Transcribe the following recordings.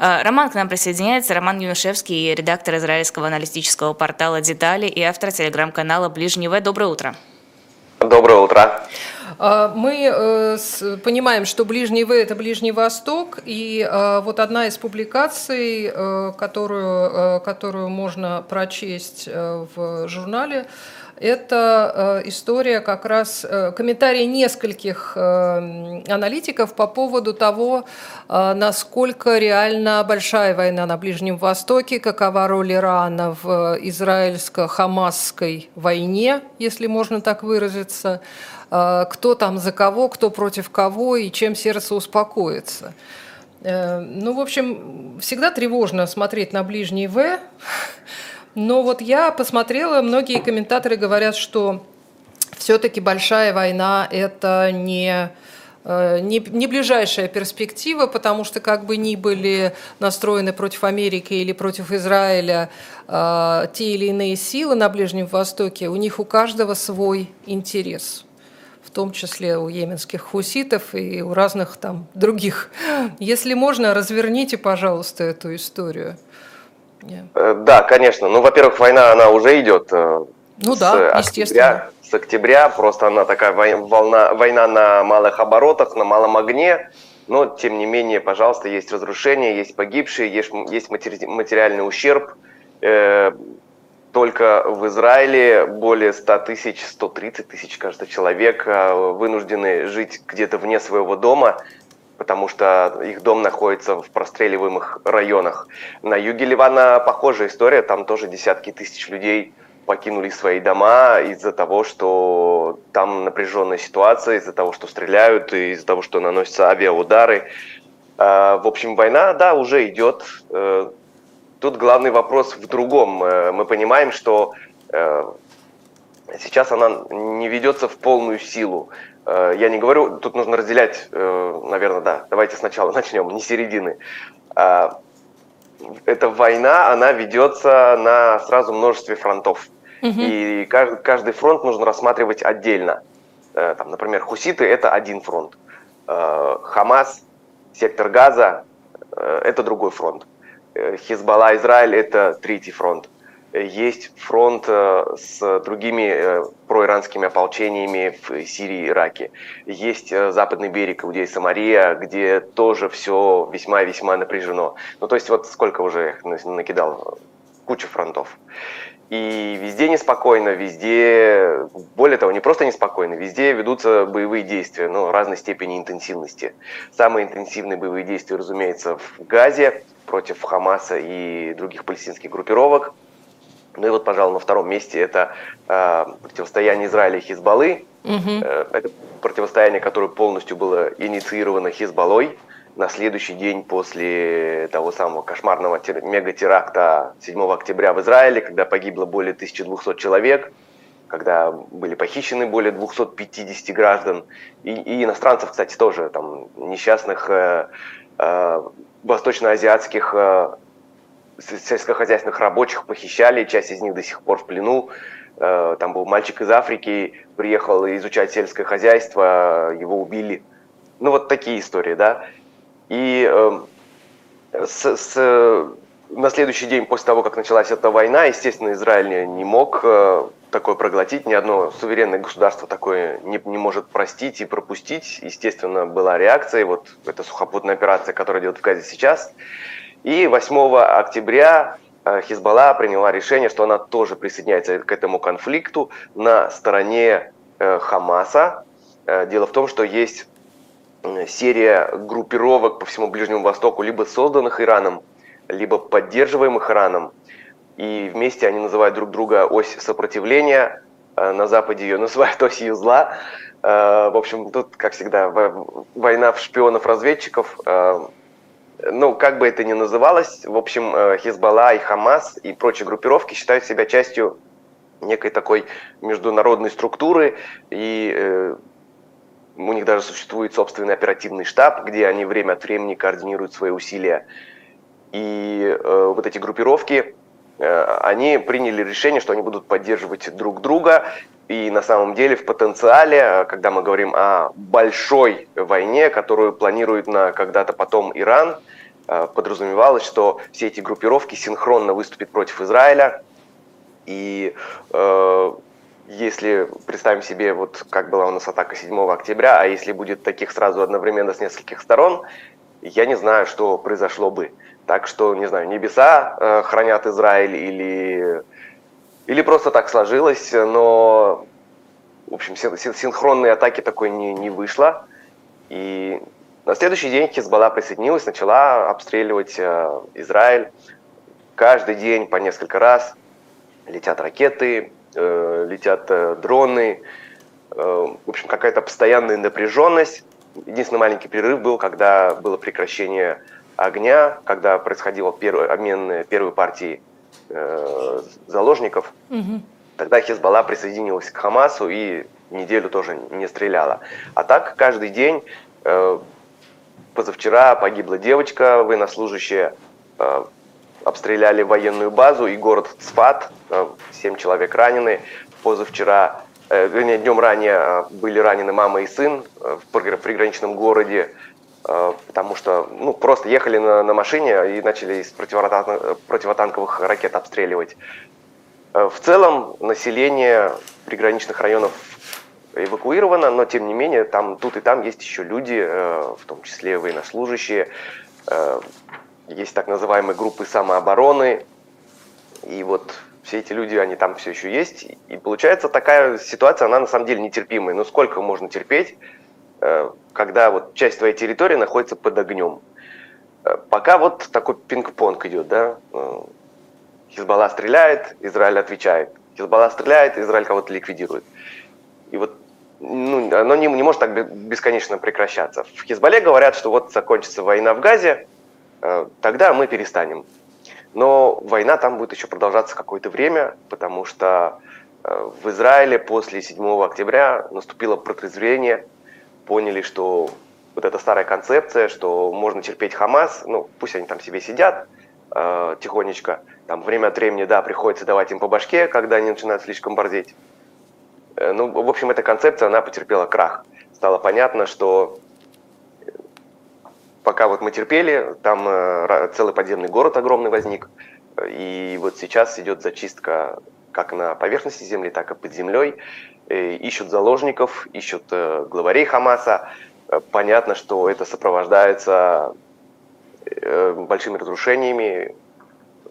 Роман к нам присоединяется. Роман Юнушевский, редактор израильского аналитического портала «Детали» и автор телеграм-канала «Ближний В». Доброе утро. Доброе утро. А, мы э, понимаем, что Ближний В – это Ближний Восток, и э, вот одна из публикаций, э, которую, которую можно прочесть в журнале, это история как раз комментарий нескольких аналитиков по поводу того, насколько реально большая война на Ближнем Востоке, какова роль Ирана в израильско-хамасской войне, если можно так выразиться, кто там за кого, кто против кого и чем сердце успокоится. Ну, в общем, всегда тревожно смотреть на ближний В, но вот я посмотрела, многие комментаторы говорят, что все-таки большая война – это не, э, не, не ближайшая перспектива, потому что как бы ни были настроены против Америки или против Израиля э, те или иные силы на Ближнем Востоке, у них у каждого свой интерес в том числе у йеменских хуситов и у разных там других. Если можно, разверните, пожалуйста, эту историю. Э, да, конечно. Ну, во-первых, война, она уже идет э, ну, с, да, октября, с октября. Просто она такая волна, война на малых оборотах, на малом огне. Но, тем не менее, пожалуйста, есть разрушения, есть погибшие, есть, есть материальный ущерб. Э, только в Израиле более 100 тысяч, 130 тысяч, кажется, человек вынуждены жить где-то вне своего дома – потому что их дом находится в простреливаемых районах. На юге Ливана похожая история, там тоже десятки тысяч людей покинули свои дома из-за того, что там напряженная ситуация, из-за того, что стреляют, из-за того, что наносятся авиаудары. А, в общем, война, да, уже идет. Э, тут главный вопрос в другом. Э, мы понимаем, что э, сейчас она не ведется в полную силу. Э, я не говорю, тут нужно разделять, э, наверное, да, давайте сначала начнем, не середины. А, эта война, она ведется на сразу множестве фронтов. Угу. И каждый фронт нужно рассматривать отдельно. Э, там, например, хуситы – это один фронт. Хамас, сектор Газа – это другой фронт. Хизбалла, Израиль – это третий фронт есть фронт э, с другими э, проиранскими ополчениями в Сирии и Ираке. Есть э, западный берег Иудея Самария, где тоже все весьма-весьма напряжено. Ну, то есть вот сколько уже накидал, куча фронтов. И везде неспокойно, везде, более того, не просто неспокойно, везде ведутся боевые действия, ну, разной степени интенсивности. Самые интенсивные боевые действия, разумеется, в Газе против Хамаса и других палестинских группировок – ну и вот, пожалуй, на втором месте это э, противостояние Израиля и Хизбаллы. Угу. Это противостояние, которое полностью было инициировано Хизбаллой на следующий день после того самого кошмарного мегатеракта 7 октября в Израиле, когда погибло более 1200 человек, когда были похищены более 250 граждан, и, и иностранцев, кстати, тоже, там, несчастных э, э, восточноазиатских э, сельскохозяйственных рабочих похищали, часть из них до сих пор в плену. Э, там был мальчик из Африки, приехал изучать сельское хозяйство, его убили. Ну вот такие истории, да. И э, с, с, на следующий день после того, как началась эта война, естественно, Израиль не мог э, такое проглотить, ни одно суверенное государство такое не, не может простить и пропустить. Естественно, была реакция, вот эта сухопутная операция, которая идет в Газе сейчас. И 8 октября э, Хизбалла приняла решение, что она тоже присоединяется к этому конфликту на стороне э, Хамаса. Э, дело в том, что есть серия группировок по всему Ближнему Востоку, либо созданных Ираном, либо поддерживаемых Ираном. И вместе они называют друг друга ось сопротивления. На Западе ее называют осью зла. В общем, тут, как всегда, война в шпионов-разведчиков ну, как бы это ни называлось, в общем, э, Хизбалла и Хамас и прочие группировки считают себя частью некой такой международной структуры, и э, у них даже существует собственный оперативный штаб, где они время от времени координируют свои усилия. И э, вот эти группировки, они приняли решение, что они будут поддерживать друг друга, и на самом деле в потенциале, когда мы говорим о большой войне, которую планирует на когда-то потом Иран, подразумевалось, что все эти группировки синхронно выступят против Израиля. И если представим себе, вот как была у нас атака 7 октября, а если будет таких сразу одновременно с нескольких сторон, я не знаю, что произошло бы. Так что, не знаю, небеса э, хранят Израиль или, или просто так сложилось, но, в общем, синхронной атаки такой не, не вышло. И на следующий день Хизбалла присоединилась, начала обстреливать э, Израиль. Каждый день по несколько раз летят ракеты, э, летят э, дроны. Э, в общем, какая-то постоянная напряженность. Единственный маленький перерыв был, когда было прекращение огня, когда происходил первый обмен первой партии э, заложников. Угу. Тогда Хизбалла присоединилась к Хамасу и неделю тоже не стреляла. А так каждый день, э, позавчера погибла девочка, военнослужащая, э, обстреляли военную базу и город Цфат, э, 7 человек ранены. Позавчера, э, вернее, днем ранее э, были ранены мама и сын э, в приграничном городе. Э, потому что ну, просто ехали на, на машине и начали из противотанковых ракет обстреливать. Э, в целом население приграничных районов эвакуировано, но тем не менее там тут и там есть еще люди, э, в том числе военнослужащие, есть так называемые группы самообороны, и вот все эти люди, они там все еще есть, и получается такая ситуация, она на самом деле нетерпимая. Ну сколько можно терпеть, Э, когда вот часть твоей территории находится под огнем. Э, пока вот такой пинг-понг идет, да, э, Хизбалла стреляет, Израиль отвечает. Хизбалла стреляет, Израиль кого-то ликвидирует. И вот ну, оно не, не может так бесконечно прекращаться. В Хизбалле говорят, что вот закончится война в Газе, тогда мы перестанем. Но война там будет еще продолжаться какое-то время, потому что в Израиле после 7 октября наступило протрезвление – поняли, что вот эта старая концепция, что можно терпеть Хамас, ну, пусть они там себе сидят э, тихонечко, там время от времени, да, приходится давать им по башке, когда они начинают слишком борзеть. Э, ну, в общем, эта концепция, она потерпела крах. Стало понятно, что пока вот мы терпели, там э, целый подземный город огромный возник, и вот сейчас идет зачистка как на поверхности земли, так и под землей. Э, ищут заложников, ищут э, главарей Хамаса. Э, понятно, что это сопровождается большими разрушениями,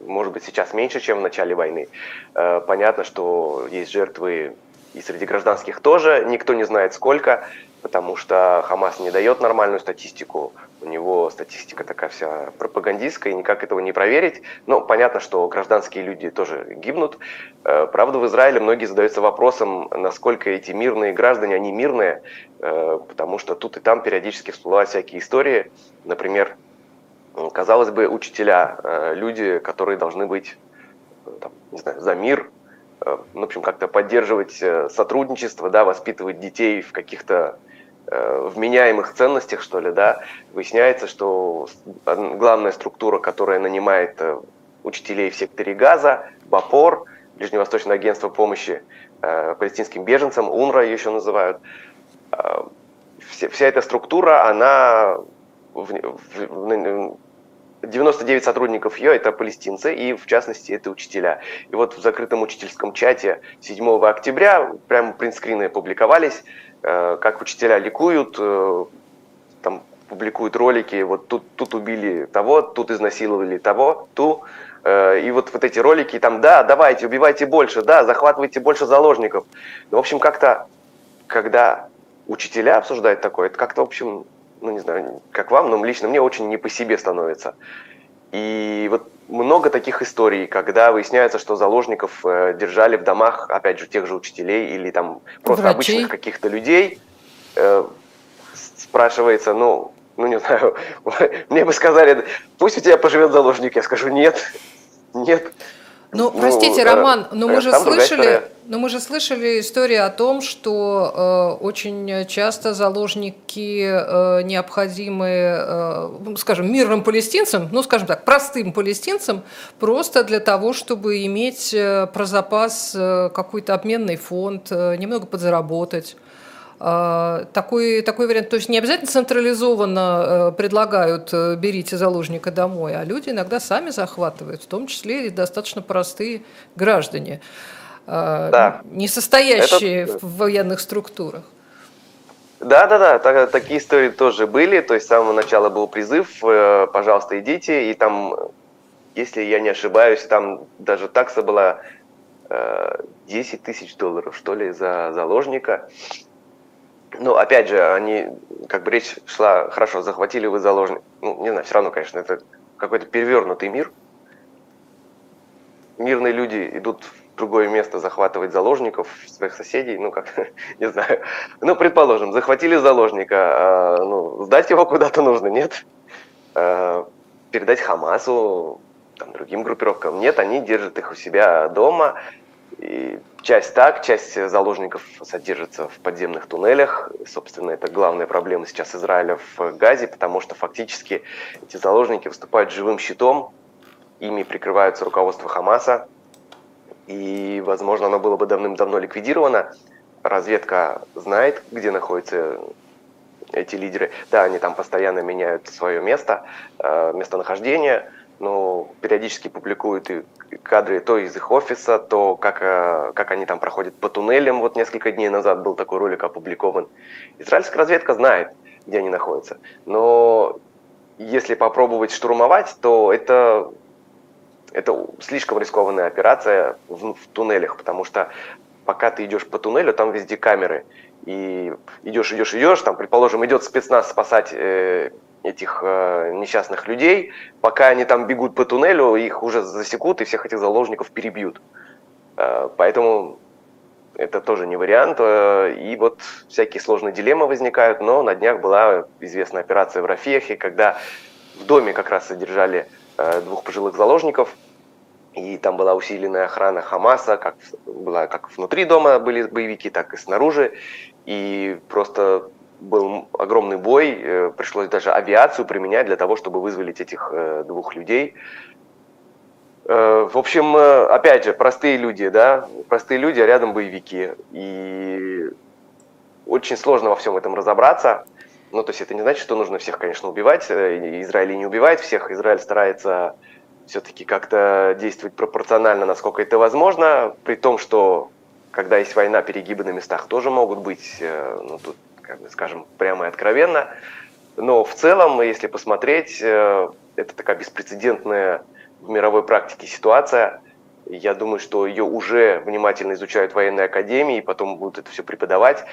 может быть, сейчас меньше, чем в начале войны. Понятно, что есть жертвы и среди гражданских тоже, никто не знает сколько, потому что Хамас не дает нормальную статистику у него статистика такая вся пропагандистская, и никак этого не проверить. Но понятно, что гражданские люди тоже гибнут. Э, правда, в Израиле многие задаются вопросом, насколько эти мирные граждане, они мирные, э, потому что тут и там периодически всплывают всякие истории. Например, казалось бы, учителя, э, люди, которые должны быть там, не знаю, за мир, в общем, как-то поддерживать сотрудничество, да, воспитывать детей в каких-то вменяемых ценностях, что ли, да, выясняется, что главная структура, которая нанимает э, учителей в секторе Газа, БАПОР, Ближневосточное агентство помощи э, палестинским беженцам, УНРА еще называют, вся, эта структура, она 99 сотрудников ее это палестинцы, и в частности это учителя. И вот в закрытом учительском чате 7 октября прямо принтскрины публиковались, Э, как учителя ликуют, э, там публикуют ролики, вот тут, тут убили того, тут изнасиловали того, ту. Э, и вот, вот эти ролики, там, да, давайте, убивайте больше, да, захватывайте больше заложников. Ну, в общем, как-то, когда учителя обсуждают такое, это как-то, в общем, ну, не знаю, как вам, но лично мне очень не по себе становится. И вот много таких историй, когда выясняется, что заложников э, держали в домах, опять же, тех же учителей или там просто Врачей. обычных каких-то людей. Э, спрашивается, ну, ну не знаю, мне бы сказали, пусть у тебя поживет заложник, я скажу нет, нет. Ну, ну, простите, Роман, но мы же слышали, но мы же слышали историю о том, что э, очень часто заложники э, необходимы, э, ну, скажем, мирным палестинцам, ну, скажем так, простым палестинцам, просто для того, чтобы иметь э, про запас э, какой-то обменный фонд, э, немного подзаработать. А, такой, такой вариант, то есть не обязательно централизованно предлагают «берите заложника домой», а люди иногда сами захватывают, в том числе и достаточно простые граждане, да. не состоящие Это... в военных структурах. Да, да, да, так, такие истории тоже были. То есть с самого начала был призыв, э, пожалуйста, идите. И там, если я не ошибаюсь, там даже такса была 10 э, тысяч долларов, что ли, за заложника. Ну, опять же, они, как бы речь шла, хорошо, захватили вы заложника. Ну, не знаю, все равно, конечно, это какой-то перевернутый мир. Мирные люди идут другое место захватывать заложников, своих соседей, ну как, не знаю. Ну, предположим, захватили заложника, а, ну, сдать его куда-то нужно, нет? А, передать Хамасу, там, другим группировкам. Нет, они держат их у себя дома. И часть так, часть заложников содержится в подземных туннелях. Собственно, это главная проблема сейчас Израиля в Газе, потому что фактически эти заложники выступают живым щитом, ими прикрываются руководство Хамаса, и, возможно, оно было бы давным-давно ликвидировано. Разведка знает, где находятся эти лидеры. Да, они там постоянно меняют свое место, э, местонахождение, но периодически публикуют и кадры то из их офиса, то как, э, как они там проходят по туннелям. Вот несколько дней назад был такой ролик опубликован. Израильская разведка знает, где они находятся. Но если попробовать штурмовать, то это это слишком рискованная операция в, в туннелях, потому что пока ты идешь по туннелю, там везде камеры. И идешь, идешь, идешь, там, предположим, идет спецназ спасать э, этих э, несчастных людей, пока они там бегут по туннелю, их уже засекут и всех этих заложников перебьют. Э, поэтому это тоже не вариант. Э, и вот всякие сложные дилеммы возникают, но на днях была известная операция в Рафехе, когда в доме как раз содержали Э, двух пожилых заложников. И там была усиленная охрана Хамаса, как была как внутри дома были боевики, так и снаружи. И просто был огромный бой, э, пришлось даже авиацию применять для того, чтобы вызволить этих э, двух людей. В общем, опять же, простые люди, да, простые люди, а рядом боевики. И очень сложно во всем этом разобраться. Ну, то есть это не значит, что нужно всех, конечно, убивать. Э, Израиль не убивает всех. Израиль старается все-таки как-то действовать пропорционально, насколько это возможно, при том, что когда есть война, перегибы на местах тоже могут быть, э, ну, тут, как бы скажем, прямо и откровенно. Но в целом, если посмотреть, э, это такая беспрецедентная в мировой практике ситуация. Я думаю, что ее уже внимательно изучают военные академии, и потом будут это все преподавать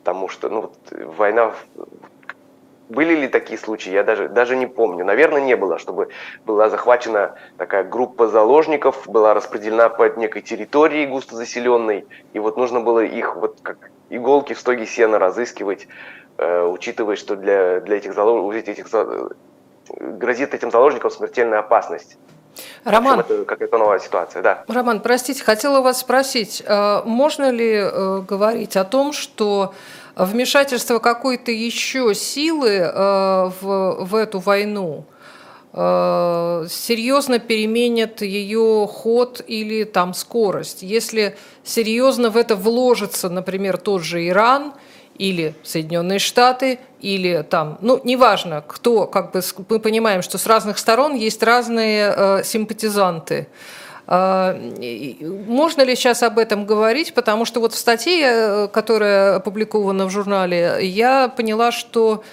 потому что ну, война были ли такие случаи, я даже, даже не помню. Наверное, не было, чтобы была захвачена такая группа заложников, была распределена по некой территории густо заселенной, и вот нужно было их вот как иголки в стоге сена разыскивать, э, учитывая, что для, для этих заложников, этих, грозит этим заложникам смертельная опасность. Роман, общем, это какая-то новая ситуация, да. Роман, простите, хотела вас спросить, э, можно ли э, говорить о том, что вмешательство какой-то еще силы э, в, в эту войну э, серьезно переменит ее ход или там скорость. Если серьезно в это вложится, например, тот же Иран или Соединенные Штаты, или там, ну, неважно, кто, как бы мы понимаем, что с разных сторон есть разные э, симпатизанты. А, можно ли сейчас об этом говорить? Потому что вот в статье, э, которая опубликована в журнале, я поняла, что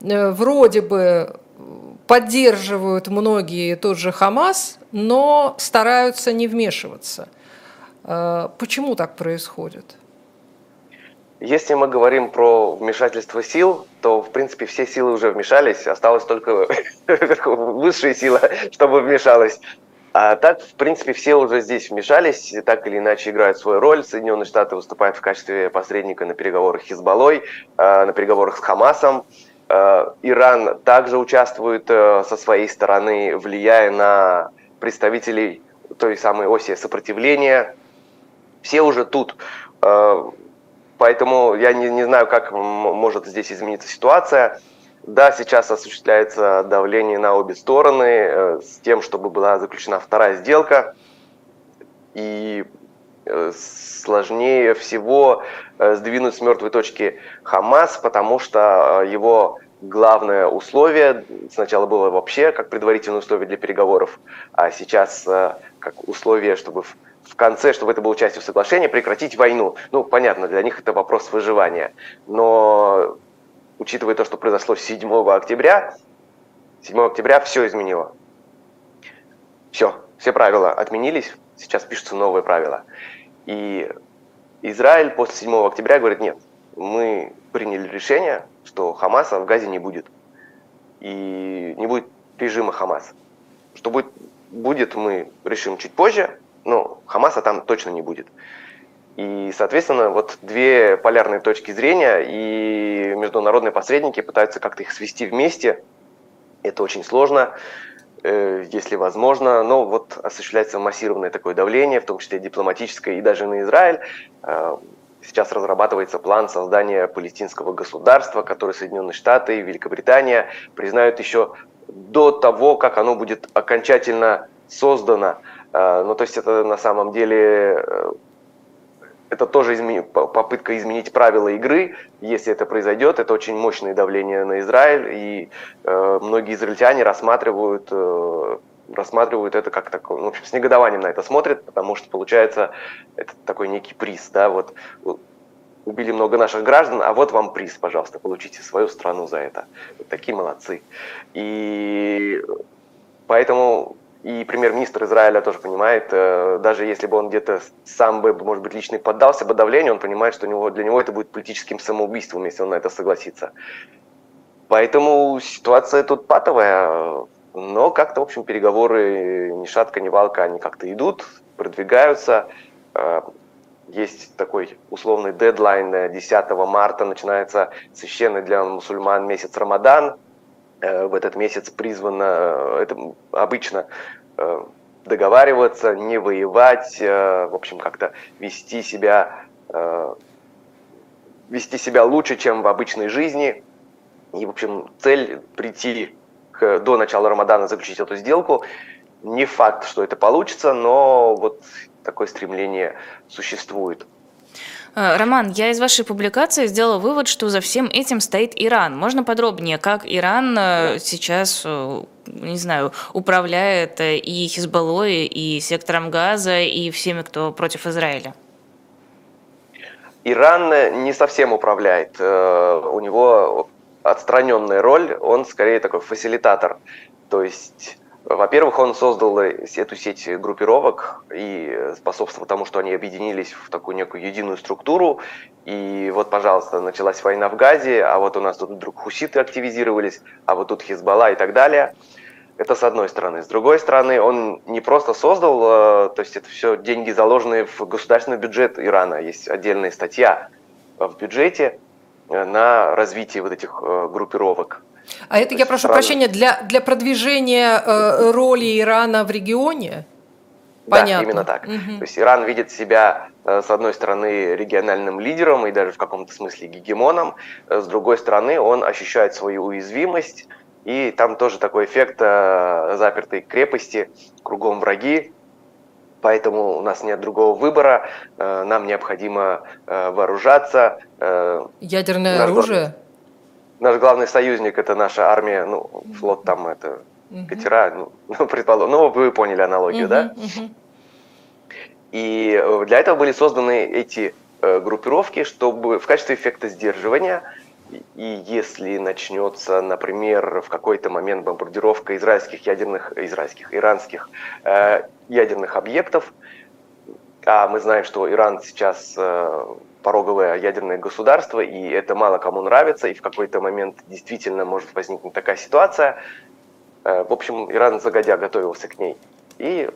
э, вроде бы поддерживают многие тот же Хамас, но стараются не вмешиваться. А, почему так происходит? Если мы говорим про вмешательство сил, то, в принципе, все силы уже вмешались, осталась только высшая сила, чтобы вмешалась. А так, в принципе, все уже здесь вмешались, так или иначе играют свою роль. Соединенные Штаты выступают в качестве посредника на переговорах с Хизбаллой, а, на переговорах с Хамасом. А, Иран также участвует э, со своей стороны, влияя на представителей той самой оси сопротивления. Все уже тут. Поэтому я не, не знаю, как может здесь измениться ситуация. Да, сейчас осуществляется давление на обе стороны э, с тем, чтобы была заключена вторая сделка. И сложнее всего сдвинуть с мертвой точки Хамас, потому что его главное условие сначала было вообще как предварительное условие для переговоров, а сейчас как условие, чтобы в конце, чтобы это было частью соглашения, прекратить войну. Ну, понятно, для них это вопрос выживания. Но учитывая то, что произошло 7 октября, 7 октября все изменило. Все, все правила отменились, сейчас пишутся новые правила. И Израиль после 7 октября говорит, нет, мы приняли решение, что Хамаса в Газе не будет. И не будет режима Хамас. Что будет, будет, мы решим чуть позже, но Хамаса там точно не будет. И, соответственно, вот две полярные точки зрения, и международные посредники пытаются как-то их свести вместе. Это очень сложно, э, если возможно, но вот осуществляется массированное такое давление, в том числе дипломатическое, и даже на Израиль. Э, сейчас разрабатывается план создания палестинского государства, который Соединенные Штаты и Великобритания признают еще до того, как оно будет окончательно создано. Э, ну, то есть это на самом деле это тоже измени, попытка изменить правила игры. Если это произойдет, это очень мощное давление на Израиль, и э, многие израильтяне рассматривают, э, рассматривают это как такое, ну, в общем, с негодованием на это смотрят, потому что получается это такой некий приз, да, вот убили много наших граждан, а вот вам приз, пожалуйста, получите свою страну за это. Вот такие молодцы. И поэтому и премьер-министр Израиля тоже понимает, э, даже если бы он где-то сам бы, может быть, лично поддался бы давлению, он понимает, что него, для него это будет политическим самоубийством, если он на это согласится. Поэтому ситуация тут патовая, но как-то, в общем, переговоры ни шатка, ни валка, они как-то идут, продвигаются. Э, есть такой условный дедлайн 10 марта, начинается священный для мусульман месяц Рамадан – Э, в этот месяц призвано э, это обычно э, договариваться, не воевать, в общем, как-то вести себя, вести себя лучше, чем в обычной жизни. И, в общем, цель прийти к, до начала Рамадана заключить эту сделку. Не факт, что это получится, но вот такое стремление существует. Э, Роман, я из вашей публикации сделала вывод, что за всем этим стоит Иран. Можно подробнее, как Иран э, сейчас, э, не знаю, управляет и Хизбаллой, и сектором Газа, и всеми, кто против Израиля? Иран не совсем управляет. У него отстраненная роль, он скорее такой фасилитатор. То есть во-первых, он создал эту сеть группировок и способствовал тому, что они объединились в такую некую единую структуру. И вот, пожалуйста, началась война в Газе, а вот у нас тут вдруг хуситы активизировались, а вот тут Хизбалла и так далее. Это с одной стороны. С другой стороны, он не просто создал, э, то есть это все деньги, заложенные в государственный бюджет Ирана. Есть отдельная статья в бюджете э, на развитие вот этих э, группировок. А это, я прошу страны... прощения, для, для продвижения э, роли Ирана в регионе? Понятно. Да, именно так. Угу. То есть Иран видит себя, э, с одной стороны, региональным лидером и даже в каком-то смысле гегемоном, э, с другой стороны, он ощущает свою уязвимость, и там тоже такой эффект э, запертой крепости, кругом враги, поэтому у нас нет другого выбора, нам необходимо вооружаться. Ядерное оружие? Наш главный союзник это наша армия, ну, флот там это угу. катера, ну, ну, предположим, ну, вы поняли аналогию, угу, да? Угу. И э, для этого были созданы эти э, группировки, чтобы в качестве эффекта сдерживания, и если начнется, например, в какой-то момент бомбардировка израильских ядерных, израильских, иранских э, ядерных объектов, а мы знаем, что Иран сейчас э, пороговое ядерное государство, и это мало кому нравится, и в какой-то момент действительно может возникнуть такая ситуация. Э, в общем, Иран загодя готовился к ней. И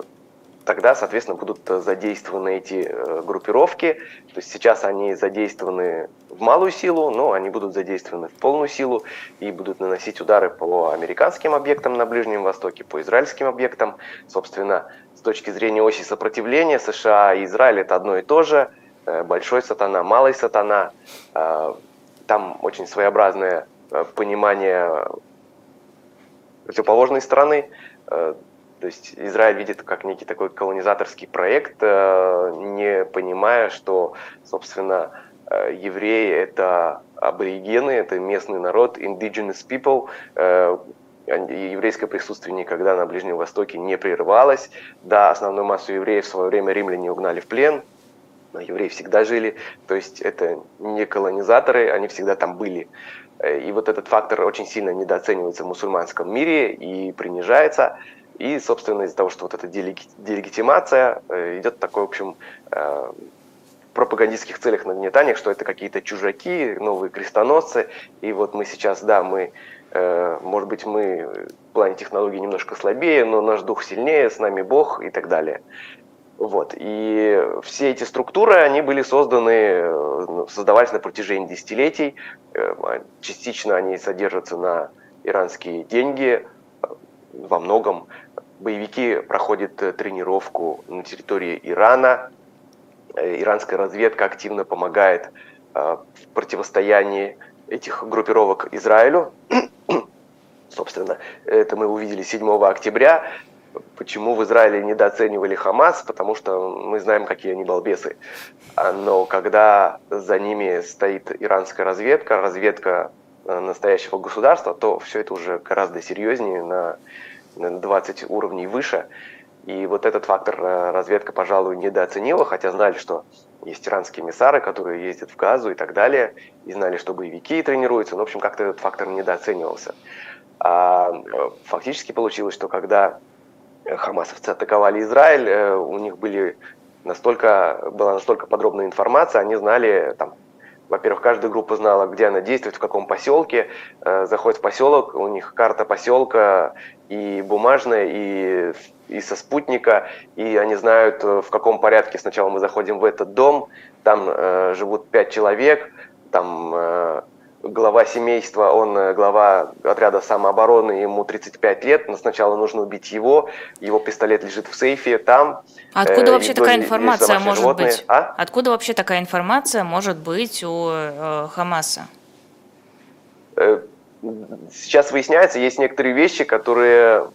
тогда, соответственно, будут задействованы эти э, группировки. То есть сейчас они задействованы в малую силу, но они будут задействованы в полную силу и будут наносить удары по американским объектам на Ближнем Востоке, по израильским объектам. Собственно, с точки зрения оси сопротивления США и Израиль это одно и то же – большой сатана, малый сатана. Э, там очень своеобразное э, понимание противоположной стороны. То есть Израиль видит как некий такой колонизаторский проект, э, не понимая, что, собственно, э, евреи – это аборигены, это местный народ, indigenous people, э, еврейское присутствие никогда на Ближнем Востоке не прерывалось. Да, основную массу евреев в свое время римляне угнали в плен, но евреи всегда жили, то есть это не колонизаторы, они всегда там были. И вот этот фактор очень сильно недооценивается в мусульманском мире и принижается. И, собственно, из-за того, что вот эта делегитимация, э, идет такой, в общем, э, пропагандистских целях нагнетания, что это какие-то чужаки, новые крестоносцы. И вот мы сейчас, да, мы, э, может быть, мы в плане технологий немножко слабее, но наш дух сильнее, с нами Бог и так далее. Вот. И все эти структуры, они были созданы, ну, создавались на протяжении десятилетий. Частично они содержатся на иранские деньги, во многом боевики проходят э, тренировку на территории Ирана. Э, иранская разведка активно помогает э, в противостоянии этих группировок Израилю. Собственно, это мы увидели 7 октября. Почему в Израиле недооценивали Хамас? Потому что мы знаем, какие они балбесы. А, но когда за ними стоит иранская разведка, разведка настоящего государства, то все это уже гораздо серьезнее на 20 уровней выше. И вот этот фактор э, разведка, пожалуй, недооценила, хотя знали, что есть иранские миссары, которые ездят в Газу и так далее, и знали, что боевики тренируются, но, в общем, как-то этот фактор недооценивался. А э, фактически получилось, что когда хамасовцы атаковали Израиль, э, у них были настолько, была настолько подробная информация, они знали там, во-первых, каждая группа знала, где она действует, в каком поселке. Э, заходит в поселок, у них карта поселка и бумажная, и, и со спутника, и они знают, э, в каком порядке сначала мы заходим в этот дом, там э, живут пять человек, там э, глава семейства, он э, глава отряда самообороны, ему 35 лет, но сначала нужно убить его, его пистолет лежит в сейфе там. Откуда э, вообще такая информация может животные. быть? А? Откуда вообще такая информация может быть у э, Хамаса? Э, сейчас выясняется, есть некоторые вещи, которые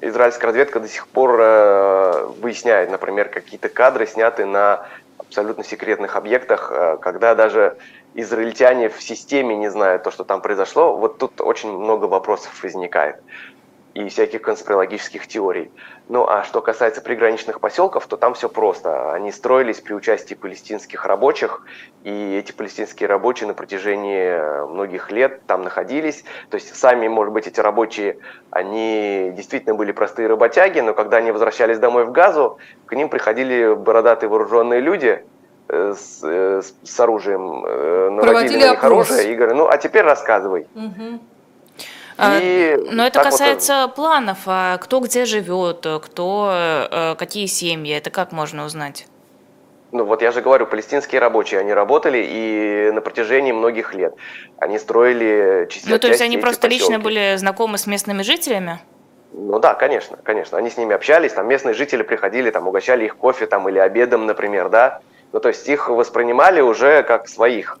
израильская разведка до сих пор э, выясняет. Например, какие-то кадры сняты на абсолютно секретных объектах, э, когда даже израильтяне в системе не знают то, что там произошло, вот тут очень много вопросов возникает и всяких конспирологических теорий. Ну а что касается приграничных поселков, то там все просто. Они строились при участии палестинских рабочих, и эти палестинские рабочие на протяжении многих лет там находились. То есть сами, может быть, эти рабочие, они действительно были простые работяги, но когда они возвращались домой в Газу, к ним приходили бородатые вооруженные люди, э, с, э, с оружием, э, наводили на них оружие и говорили, ну а теперь рассказывай. Угу. А, и Но это касается вот... планов, а кто где живет, кто какие семьи, это как можно узнать? Ну вот я же говорю, палестинские рабочие, они работали и на протяжении многих лет. Они строили частично. Ну то есть они просто поселки. лично были знакомы с местными жителями? Ну да, конечно, конечно. Они с ними общались, там местные жители приходили, там угощали их кофе там или обедом, например, да. Ну то есть их воспринимали уже как своих.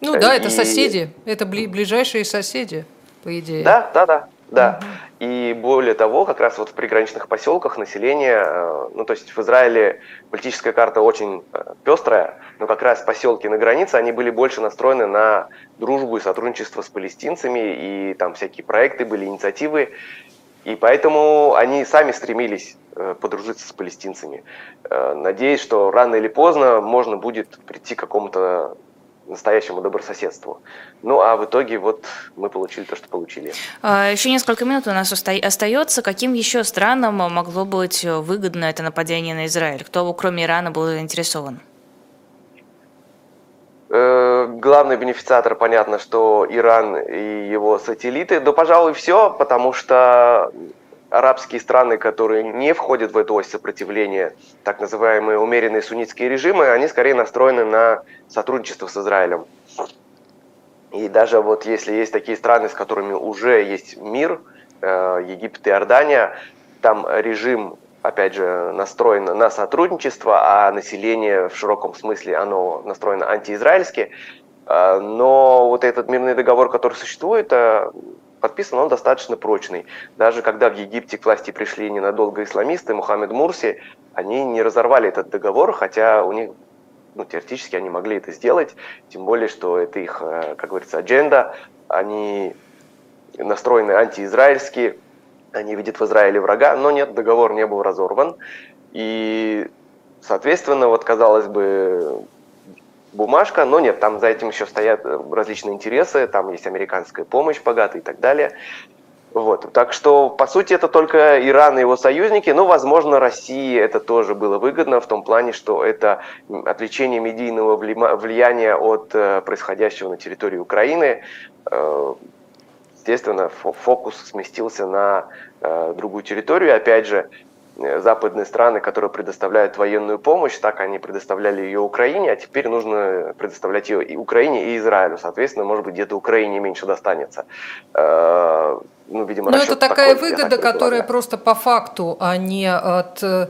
Ну да, и... это соседи, это ближайшие соседи по идее. Да, да, да. Да. Угу. И более того, как раз вот в приграничных поселках население, э, ну то есть в Израиле политическая карта очень э, пестрая, но как раз поселки на границе, они были больше настроены на дружбу и сотрудничество с палестинцами, и там всякие проекты были, инициативы, и поэтому они сами стремились подружиться с палестинцами, надеясь, что рано или поздно можно будет прийти к какому-то настоящему добрососедству. Ну а в итоге вот мы получили то, что получили. А, еще несколько минут у нас остается. Каким еще странам могло быть выгодно это нападение на Израиль? Кто, кроме Ирана, был заинтересован? Э, главный бенефициатор, понятно, что Иран и его сателлиты. Да, пожалуй, все, потому что арабские страны, которые не входят в эту ось сопротивления, так называемые умеренные суннитские режимы, они скорее настроены на сотрудничество с Израилем. И даже вот если есть такие страны, с которыми уже есть мир, э, Египет и Иордания, там режим, опять же, настроен на сотрудничество, а население в широком смысле, оно настроено антиизраильски. Э, но вот этот мирный договор, который существует, э, подписан, он достаточно прочный. Даже когда в Египте к власти пришли ненадолго исламисты, Мухаммед Мурси, они не разорвали этот договор, хотя у них ну, теоретически они могли это сделать, тем более, что это их, э, как говорится, адженда, они настроены антиизраильски, они видят в Израиле врага, но нет, договор не был разорван. И, соответственно, вот, казалось бы, бумажка, но нет, там за этим еще стоят различные интересы, там есть американская помощь богатая и так далее. Вот. Так что, по сути, это только Иран и его союзники, но, возможно, России это тоже было выгодно в том плане, что это отвлечение медийного влияния от э, происходящего на территории Украины. Э, естественно, фокус сместился на э, другую территорию. Опять же, западные страны, которые предоставляют военную помощь, так они предоставляли ее Украине, а теперь нужно предоставлять ее и Украине, и Израилю. Соответственно, может быть, где-то Украине меньше достанется ну, видимо, Но это такая такой, выгода, которая просто по факту, а не от э,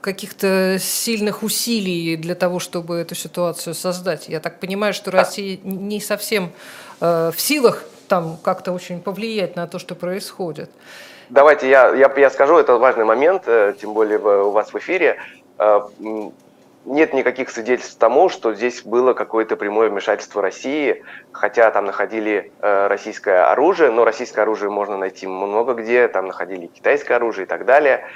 каких-то сильных усилий для того, чтобы эту ситуацию создать. Я так понимаю, что Россия не совсем э, в силах там как-то очень повлиять на то, что происходит. Давайте я, я, я скажу, это важный момент, э, тем более у вас в эфире нет никаких свидетельств тому, что здесь было какое-то прямое вмешательство России, хотя там находили э, российское оружие, но российское оружие можно найти много где, там находили китайское оружие и так далее.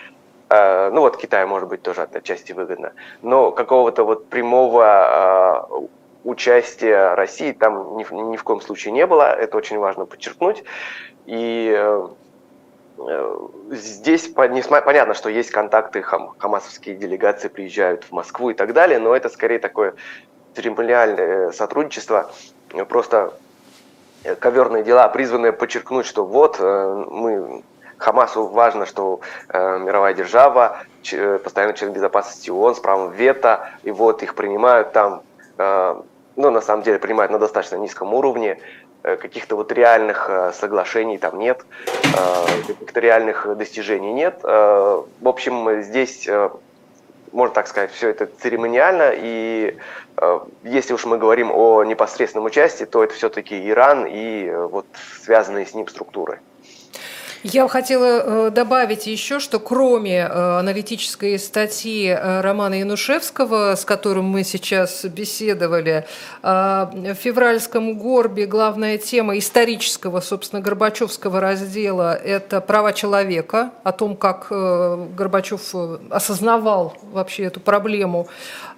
Э, ну вот Китай может быть тоже отчасти выгодно, но какого-то вот прямого э, участия России там ни, ни в коем случае не было, это очень важно подчеркнуть. И э, Э, здесь понятно, что есть контакты, хам, хамасовские делегации приезжают в Москву и так далее, но это скорее такое церемониальное сотрудничество, просто э, коверные дела, призванные подчеркнуть, что вот э, мы Хамасу важно, что э, мировая держава, ч, постоянный член безопасности ООН с правом вето, и вот их принимают там, э, ну, на самом деле, принимают на достаточно низком уровне, Э, каких-то вот реальных э, соглашений там нет, э, каких-то реальных достижений нет. В общем, здесь, можно так сказать, все это церемониально, и если уж мы говорим о непосредственном участии, то это все-таки Иран и вот связанные с ним структуры. Я хотела э, добавить еще, что кроме э, аналитической статьи э, Романа Янушевского, с которым мы сейчас беседовали, в февральском Горбе главная тема исторического, собственно, Горбачевского раздела – это права человека, о том, как Горбачев осознавал вообще эту проблему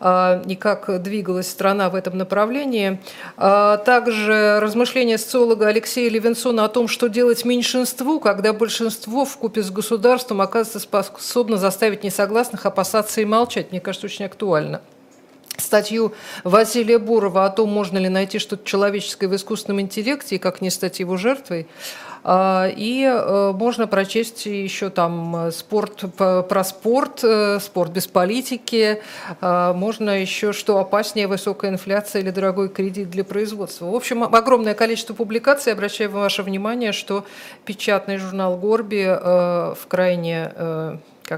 и как двигалась страна в этом направлении. Также размышления социолога Алексея Левинсона о том, что делать меньшинству, когда большинство в купе с государством оказывается способно заставить несогласных опасаться и молчать. Мне кажется, очень актуально статью Василия Бурова о том, можно ли найти что-то человеческое в искусственном интеллекте и как не стать его жертвой. А, и э, можно прочесть еще там э, спорт про спорт, э, спорт без политики. А, можно еще что опаснее высокая инфляция или дорогой кредит для производства. В общем, огромное количество публикаций. Обращаю ваше внимание, что печатный журнал Горби в крайне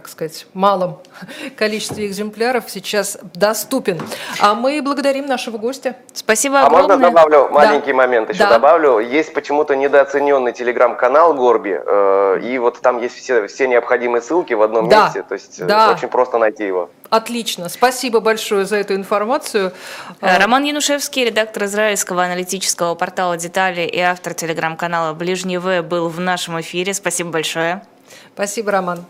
как сказать, малом количестве экземпляров сейчас доступен. А мы благодарим нашего гостя. Спасибо огромное. А можно добавлю маленький да. момент еще да. добавлю? Есть почему-то недооцененный телеграм-канал Горби, э, и вот там есть все, все необходимые ссылки в одном да. месте, то есть э, да. очень просто найти его. Отлично. Спасибо большое за эту информацию. Э, Роман Янушевский, редактор израильского аналитического портала «Детали» и автор телеграм-канала «Ближний В» был в нашем эфире. Спасибо большое. Спасибо, Роман.